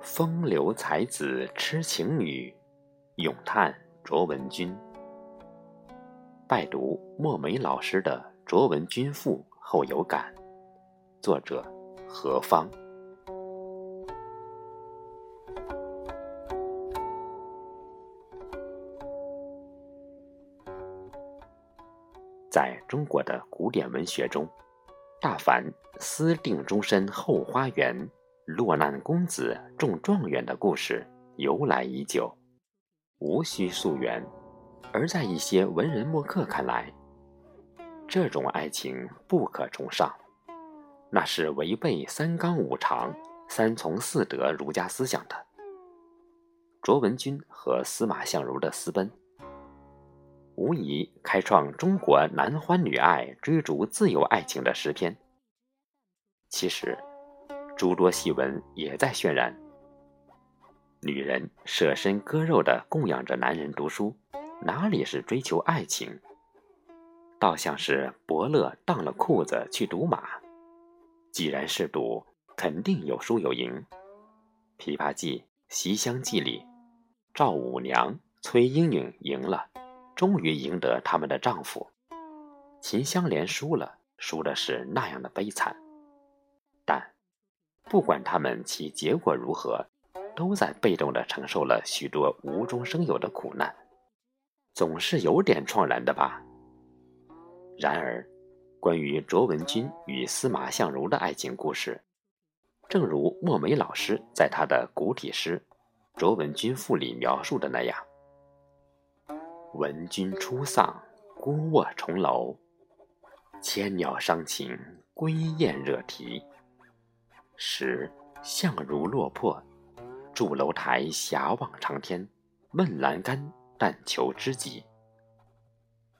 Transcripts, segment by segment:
风流才子痴情女，咏叹卓文君。拜读墨梅老师的《卓文君赋》后有感。作者何方。在中国的古典文学中，大凡私定终身后花园。落难公子中状元的故事由来已久，无需溯源；而在一些文人墨客看来，这种爱情不可崇尚，那是违背三纲五常、三从四德儒家思想的。卓文君和司马相如的私奔，无疑开创中国男欢女爱、追逐自由爱情的诗篇。其实。诸多戏文也在渲染：女人舍身割肉的供养着男人读书，哪里是追求爱情？倒像是伯乐当了裤子去赌马。既然是赌，肯定有输有赢。《琵琶记》《西厢记》里，赵五娘崔莺莺赢了，终于赢得他们的丈夫；秦香莲输了，输的是那样的悲惨。但。不管他们其结果如何，都在被动的承受了许多无中生有的苦难，总是有点怆然的吧。然而，关于卓文君与司马相如的爱情故事，正如墨梅老师在他的古体诗《卓文君赋》里描述的那样：“闻君初丧，孤卧重楼，千鸟伤情，归雁热啼。”时相如落魄，住楼台遐望长天，问栏干，但求知己。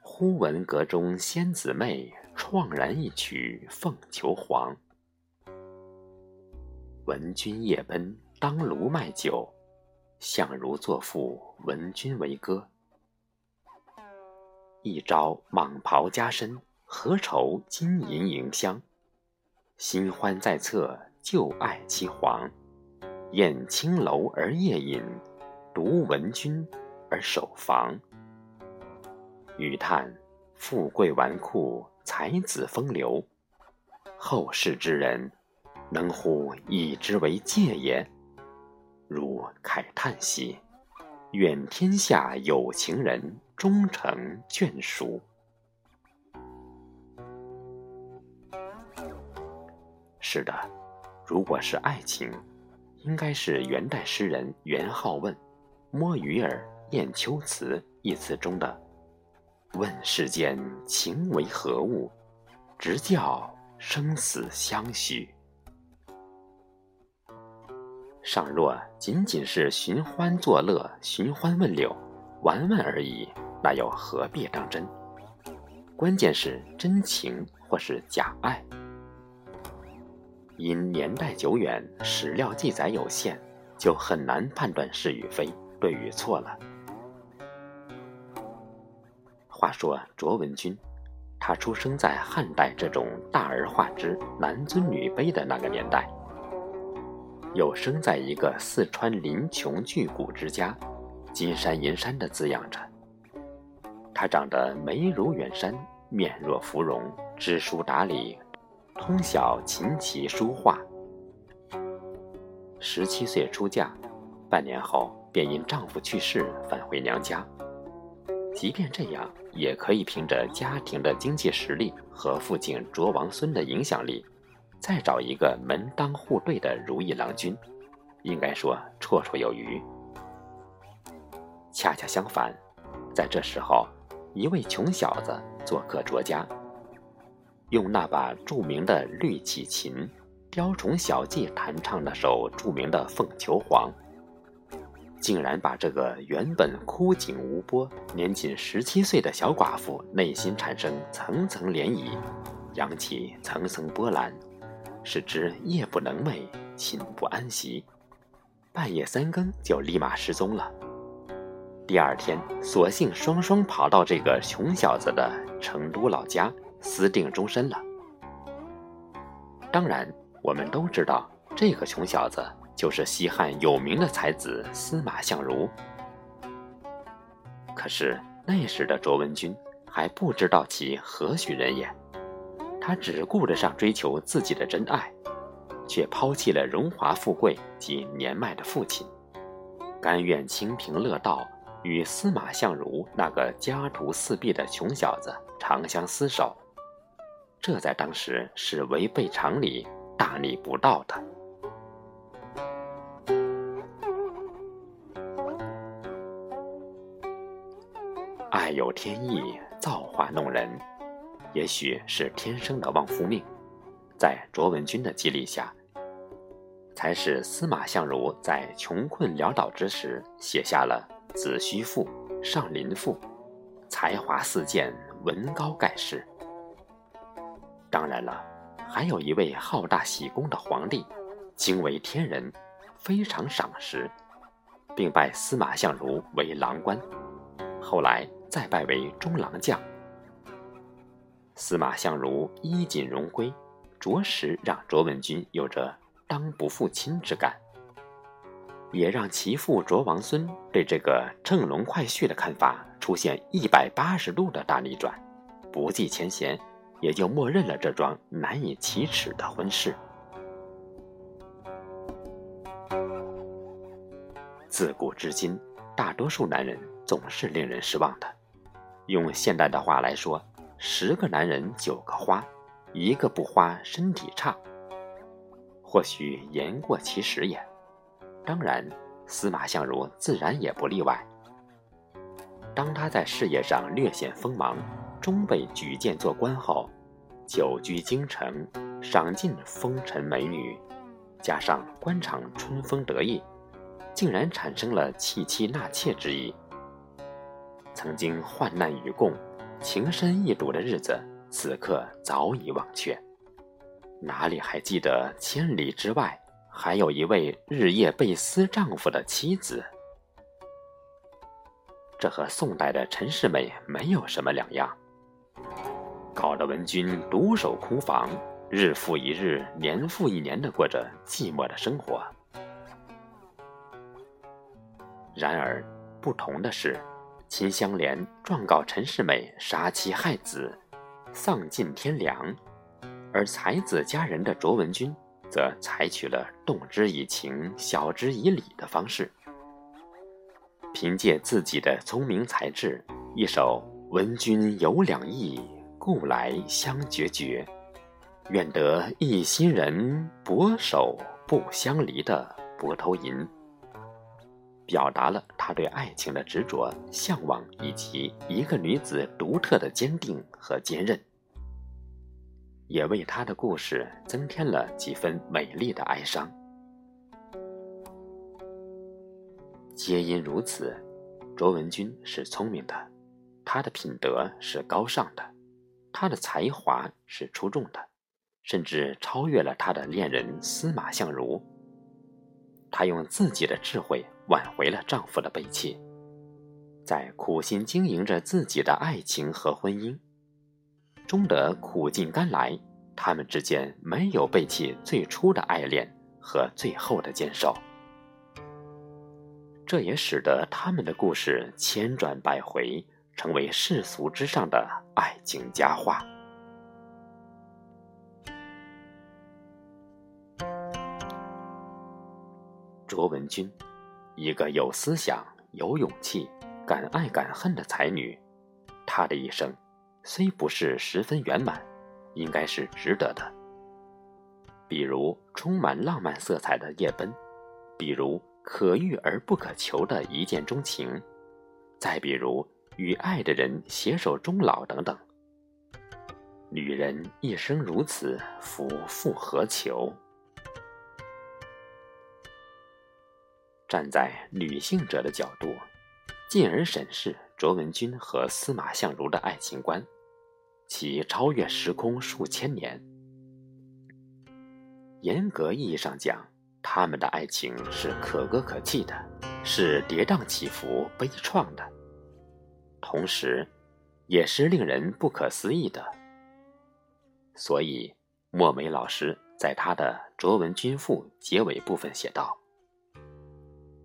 忽闻阁中仙子媚，怆然一曲《凤求凰》。闻君夜奔当卢卖酒，相如作赋闻君为歌。一朝蟒袍加身，何愁金银迎香？新欢在侧。旧爱其黄，宴青楼而夜饮，独闻君而守房。余叹富贵纨绔，才子风流，后世之人能乎以之为戒也？如慨叹兮，愿天下有情人终成眷属。是的。如果是爱情，应该是元代诗人元好问《摸鱼儿·燕秋词》一词中的“问世间情为何物，直教生死相许”。尚若仅仅是寻欢作乐、寻欢问柳、玩玩而已，那又何必当真？关键是真情或是假爱。因年代久远，史料记载有限，就很难判断是与非、对与错了。话说卓文君，他出生在汉代这种大而化之、男尊女卑的那个年代，又生在一个四川林穷巨贾之家，金山银山的滋养着。他长得眉如远山，面若芙蓉，知书达理。通晓琴棋书画，十七岁出嫁，半年后便因丈夫去世返回娘家。即便这样，也可以凭着家庭的经济实力和父亲卓王孙的影响力，再找一个门当户对的如意郎君，应该说绰绰有余。恰恰相反，在这时候，一位穷小子做客卓家。用那把著名的绿绮琴，雕虫小技弹唱那首著名的《凤求凰》，竟然把这个原本枯井无波、年仅十七岁的小寡妇内心产生层层涟漪，扬起层层波澜，使之夜不能寐，寝不安息，半夜三更就立马失踪了。第二天，索性双双跑到这个穷小子的成都老家，私定终身了。当然，我们都知道，这个穷小子就是西汉有名的才子司马相如。可是那时的卓文君还不知道其何许人也，他只顾着上追求自己的真爱，却抛弃了荣华富贵及年迈的父亲，甘愿清贫乐道。与司马相如那个家徒四壁的穷小子长相厮守，这在当时是违背常理、大逆不道的。爱有天意，造化弄人，也许是天生的旺夫命，在卓文君的激励下，才使司马相如在穷困潦倒之时写下了。子虚赋、上林赋，才华四溅，文高盖世。当然了，还有一位好大喜功的皇帝，惊为天人，非常赏识，并拜司马相如为郎官，后来再拜为中郎将。司马相如衣锦荣归，着实让卓文君有着当不负亲之感。也让其父卓王孙对这个乘龙快婿的看法出现一百八十度的大逆转，不计前嫌，也就默认了这桩难以启齿的婚事。自古至今，大多数男人总是令人失望的。用现代的话来说，十个男人九个花，一个不花身体差。或许言过其实也。当然，司马相如自然也不例外。当他在事业上略显锋芒，终被举荐做官后，久居京城，赏尽风尘美女，加上官场春风得意，竟然产生了弃妻纳妾之意。曾经患难与共、情深意笃的日子，此刻早已忘却，哪里还记得千里之外？还有一位日夜被思丈夫的妻子，这和宋代的陈世美没有什么两样，搞得文君独守空房，日复一日，年复一年的过着寂寞的生活。然而，不同的是，秦香莲状告陈世美杀妻害子，丧尽天良，而才子佳人的卓文君。则采取了动之以情、晓之以理的方式，凭借自己的聪明才智，一首“闻君有两意，故来相决绝，愿得一心人，白首不相离”的泊头吟，表达了他对爱情的执着、向往，以及一个女子独特的坚定和坚韧。也为他的故事增添了几分美丽的哀伤。皆因如此，卓文君是聪明的，他的品德是高尚的，他的才华是出众的，甚至超越了他的恋人司马相如。她用自己的智慧挽回了丈夫的背弃，在苦心经营着自己的爱情和婚姻。终得苦尽甘来，他们之间没有背弃最初的爱恋和最后的坚守，这也使得他们的故事千转百回，成为世俗之上的爱情佳话。卓文君，一个有思想、有勇气、敢爱敢恨的才女，她的一生。虽不是十分圆满，应该是值得的。比如充满浪漫色彩的夜奔，比如可遇而不可求的一见钟情，再比如与爱的人携手终老等等。女人一生如此，夫复何求？站在女性者的角度。进而审视卓文君和司马相如的爱情观，其超越时空数千年。严格意义上讲，他们的爱情是可歌可泣的，是跌宕起伏、悲怆的，同时，也是令人不可思议的。所以，墨梅老师在他的《卓文君赋》结尾部分写道：“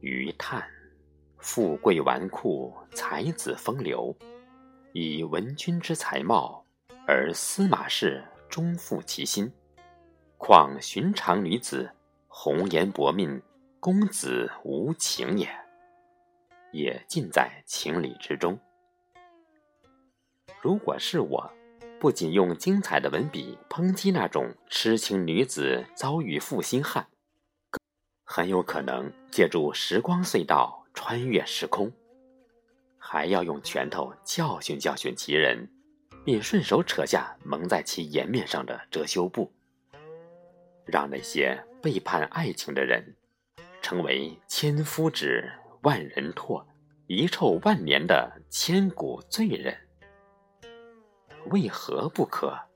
余叹，富贵纨绔，才子风流，以文君之才貌，而司马氏终负其心。况寻常女子，红颜薄命。”公子无情也，也尽在情理之中。如果是我，不仅用精彩的文笔抨击那种痴情女子遭遇负心汉，很有可能借助时光隧道穿越时空，还要用拳头教训教训其人，并顺手扯下蒙在其颜面上的遮羞布，让那些背叛爱情的人。成为千夫指、万人唾、遗臭万年的千古罪人，为何不可？